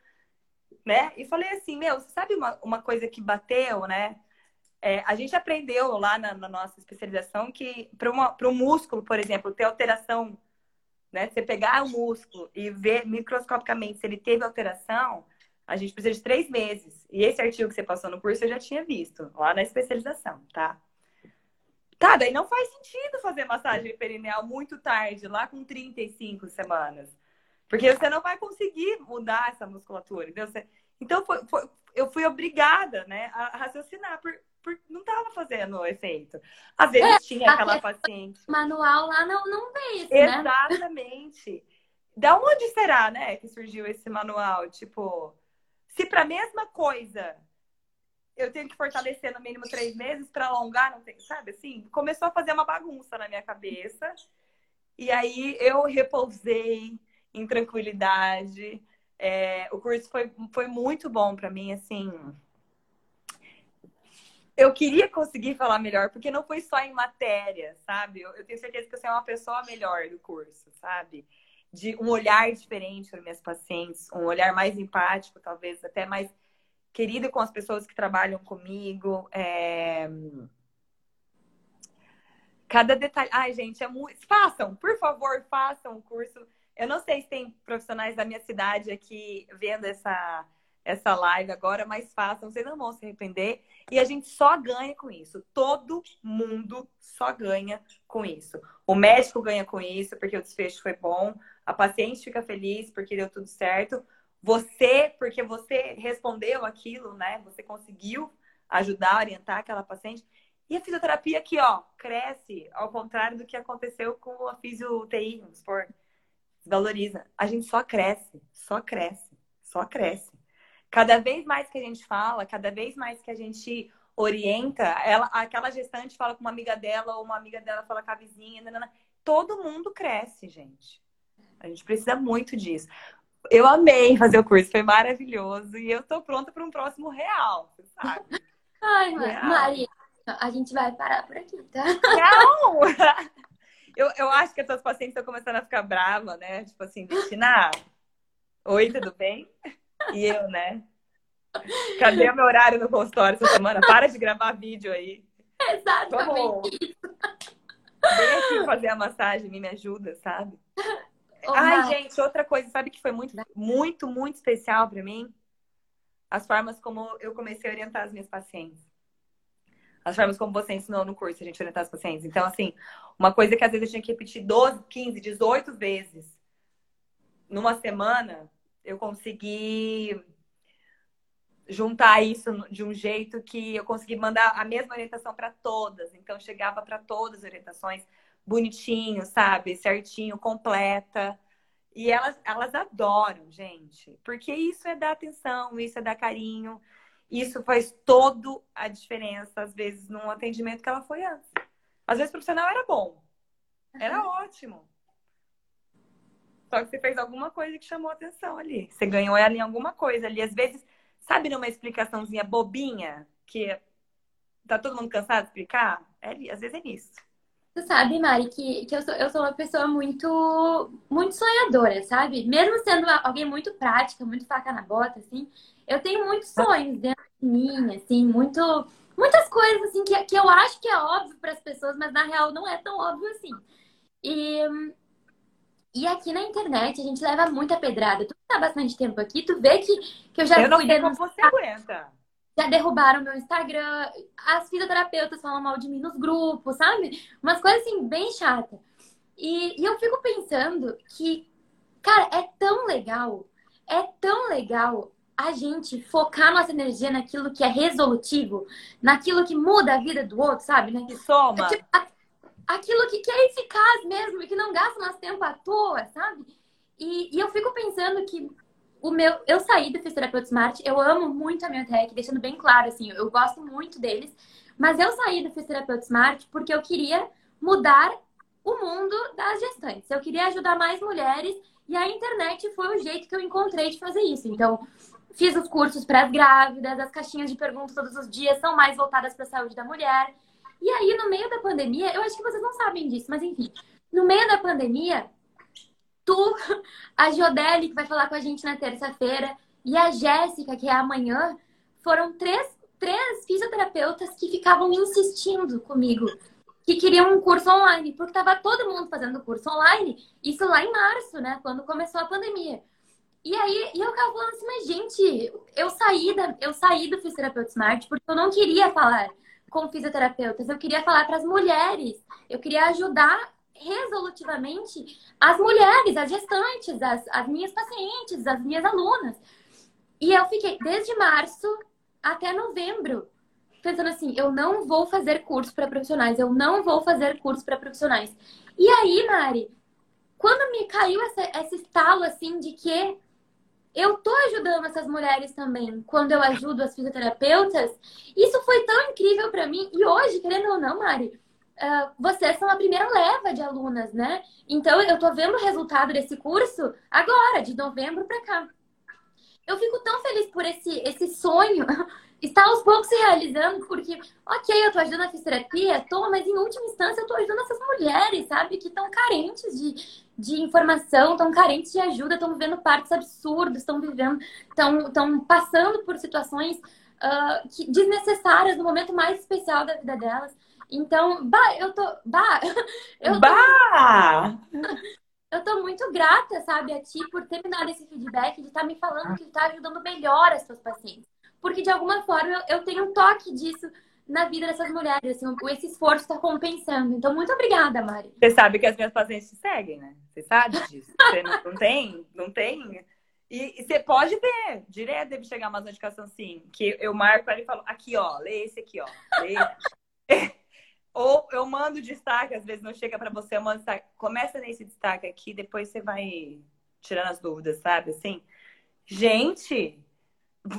né? E falei assim, meu, sabe uma, uma coisa que bateu, né? É, a gente aprendeu lá na, na nossa especialização que para o músculo, por exemplo, ter alteração, né? Você pegar o músculo e ver microscopicamente se ele teve alteração, a gente precisa de três meses. E esse artigo que você passou no curso eu já tinha visto, lá na especialização, tá? Tá, daí não faz sentido fazer massagem perineal muito tarde, lá com 35 semanas. Porque você não vai conseguir mudar essa musculatura, entendeu? Então, foi, foi, eu fui obrigada né, a raciocinar. Por, não estava fazendo efeito. Às vezes é, tinha aquela paciente. Manual lá não, não veio, né? Exatamente. Né? Da onde será, né, que surgiu esse manual? Tipo, se para a mesma coisa eu tenho que fortalecer no mínimo três meses para alongar, não tem, sabe? Assim, começou a fazer uma bagunça na minha cabeça. E aí eu repousei em tranquilidade. É, o curso foi, foi muito bom para mim, assim eu queria conseguir falar melhor, porque não foi só em matéria, sabe? Eu, eu tenho certeza que eu sou uma pessoa melhor do curso, sabe? De um olhar diferente para minhas pacientes, um olhar mais empático, talvez até mais querido com as pessoas que trabalham comigo. É... Cada detalhe. Ai, gente, é muito. Façam, por favor, façam o curso. Eu não sei se tem profissionais da minha cidade aqui vendo essa, essa live agora, mas façam, vocês não vão se arrepender. E a gente só ganha com isso. Todo mundo só ganha com isso. O médico ganha com isso, porque o desfecho foi bom. A paciente fica feliz porque deu tudo certo. Você, porque você respondeu aquilo, né? Você conseguiu ajudar, orientar aquela paciente. E a fisioterapia aqui, ó, cresce, ao contrário do que aconteceu com a fisio-UTI, vamos supor. Valoriza. A gente só cresce, só cresce, só cresce. Cada vez mais que a gente fala, cada vez mais que a gente orienta, ela, aquela gestante fala com uma amiga dela, ou uma amiga dela fala com a vizinha, nanana, todo mundo cresce, gente. A gente precisa muito disso. Eu amei fazer o curso, foi maravilhoso. E eu tô pronta para um próximo real, sabe? Ai, real. Maria, a gente vai parar por aqui, tá? Não! Eu, eu acho que as suas pacientes estão começando a ficar bravas, né? Tipo assim, Cristina, oi, tudo bem? E eu, né? Cadê o meu horário no consultório essa semana? Para de gravar vídeo aí. Exatamente. Vem aqui fazer a massagem, me ajuda, sabe? Ai, gente, outra coisa, sabe que foi muito, muito, muito especial para mim? As formas como eu comecei a orientar as minhas pacientes. As formas como você ensinou no curso a gente orientar as pacientes. Então, assim, uma coisa que às vezes eu tinha que repetir 12, 15, 18 vezes numa semana, eu consegui juntar isso de um jeito que eu consegui mandar a mesma orientação para todas. Então, chegava para todas as orientações bonitinho, sabe? Certinho, completa. E elas, elas adoram, gente. Porque isso é dar atenção, isso é dar carinho. Isso faz toda a diferença, às vezes, num atendimento que ela foi antes. Às vezes o profissional era bom. Era ótimo. Só que você fez alguma coisa que chamou atenção ali. Você ganhou ela em alguma coisa ali. Às vezes, sabe numa explicaçãozinha bobinha, que tá todo mundo cansado de explicar? É, às vezes é nisso. Você sabe, Mari, que, que eu, sou, eu sou uma pessoa muito, muito sonhadora, sabe? Mesmo sendo alguém muito prática, muito faca na bota, assim, eu tenho muitos sonhos dentro de mim, assim, muito, muitas coisas, assim, que, que eu acho que é óbvio para as pessoas, mas na real não é tão óbvio assim. E, e aqui na internet a gente leva muita pedrada. Tu tá bastante tempo aqui, tu vê que, que eu já eu não fui sei como você aguenta. Já derrubaram meu Instagram, as fisioterapeutas falam mal de mim nos grupos, sabe? Umas coisas assim, bem chatas. E, e eu fico pensando que, cara, é tão legal, é tão legal a gente focar nossa energia naquilo que é resolutivo, naquilo que muda a vida do outro, sabe? Né? Que soma. É tipo, aquilo que, que é eficaz mesmo e que não gasta nosso tempo à toa, sabe? E, e eu fico pensando que o meu, eu saí do Fisioterapeuta Smart, eu amo muito a minha tech, deixando bem claro, assim, eu gosto muito deles, mas eu saí do Fisioterapeuta Smart porque eu queria mudar o mundo das gestantes. Eu queria ajudar mais mulheres e a internet foi o jeito que eu encontrei de fazer isso. Então, fiz os cursos para as grávidas, as caixinhas de perguntas todos os dias são mais voltadas para a saúde da mulher. E aí, no meio da pandemia, eu acho que vocês não sabem disso, mas enfim, no meio da pandemia, tu, a Jodeli, que vai falar com a gente na terça-feira, e a Jéssica, que é amanhã, foram três, três fisioterapeutas que ficavam insistindo comigo que queriam um curso online, porque estava todo mundo fazendo curso online, isso lá em março, né, quando começou a pandemia. E aí, eu ficava falando assim, mas gente, eu saí, da, eu saí do Fisioterapeuta Smart porque eu não queria falar com fisioterapeutas, eu queria falar para as mulheres, eu queria ajudar resolutivamente as mulheres, as gestantes, as, as minhas pacientes, as minhas alunas. E eu fiquei desde março até novembro pensando assim, eu não vou fazer curso para profissionais, eu não vou fazer curso para profissionais. E aí, Mari, quando me caiu essa, esse estalo assim de que eu tô ajudando essas mulheres também, quando eu ajudo as fisioterapeutas, isso foi tão incrível para mim. E hoje, querendo ou não, Mari, uh, vocês são a primeira leva de alunas, né? Então, eu tô vendo o resultado desse curso agora, de novembro para cá. Eu fico tão feliz por esse, esse sonho está aos poucos se realizando, porque, ok, eu tô ajudando a fisioterapia, tô, mas em última instância eu tô ajudando essas mulheres, sabe, que estão carentes de, de informação, estão carentes de ajuda, estão vivendo partos absurdos, estão vivendo, estão passando por situações uh, que, desnecessárias no momento mais especial da vida delas. Então, bah, eu tô. Bah! Eu bah! eu tô muito grata, sabe, a ti por ter me dado esse feedback, de estar tá me falando que está ajudando melhor as suas pacientes porque de alguma forma eu tenho um toque disso na vida dessas mulheres. Assim, esse esforço está compensando. Então, muito obrigada, Mari. Você sabe que as minhas pacientes te seguem, né? Você sabe disso. Você não, não tem? Não tem? E, e, você pode ver, direto deve chegar uma notificação assim, que eu marco ali e falo, aqui, ó, lê esse aqui, ó. Lê. Ou eu mando destaque, às vezes não chega para você, eu mando destaque. Começa nesse destaque aqui, depois você vai tirando as dúvidas, sabe? Assim, gente,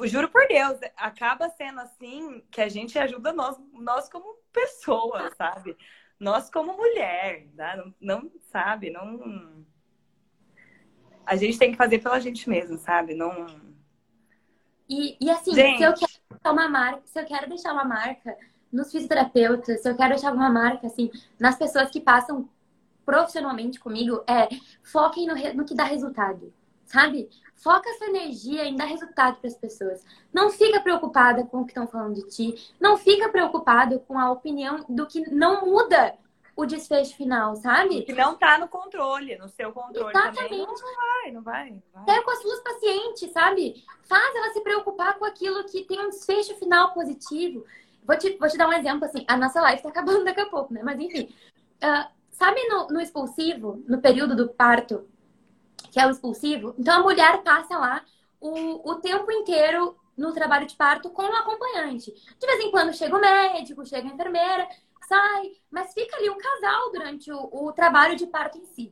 juro por Deus, acaba sendo assim que a gente ajuda nós, nós como pessoa, sabe? Nós como mulher, tá? não, não sabe, não. A gente tem que fazer pela gente mesmo, sabe? Não. E, e assim, gente... se eu quero deixar uma marca, se eu quero deixar uma marca nos fisioterapeutas, se eu quero deixar uma marca assim nas pessoas que passam profissionalmente comigo, é foquem no, no que dá resultado sabe? Foca sua energia em dar resultado para as pessoas. Não fica preocupada com o que estão falando de ti. Não fica preocupado com a opinião do que não muda o desfecho final, sabe? Que não está no controle, no seu controle Exatamente. também. Não, não vai, não vai. vai. Quero com as suas pacientes, sabe? Faz ela se preocupar com aquilo que tem um desfecho final positivo. Vou te, vou te dar um exemplo, assim. A nossa live está acabando daqui a pouco, né? Mas enfim. Uh, sabe no, no expulsivo, no período do parto, que é o expulsivo. Então a mulher passa lá o, o tempo inteiro no trabalho de parto com o acompanhante. De vez em quando chega o médico, chega a enfermeira, sai, mas fica ali o casal durante o, o trabalho de parto em si.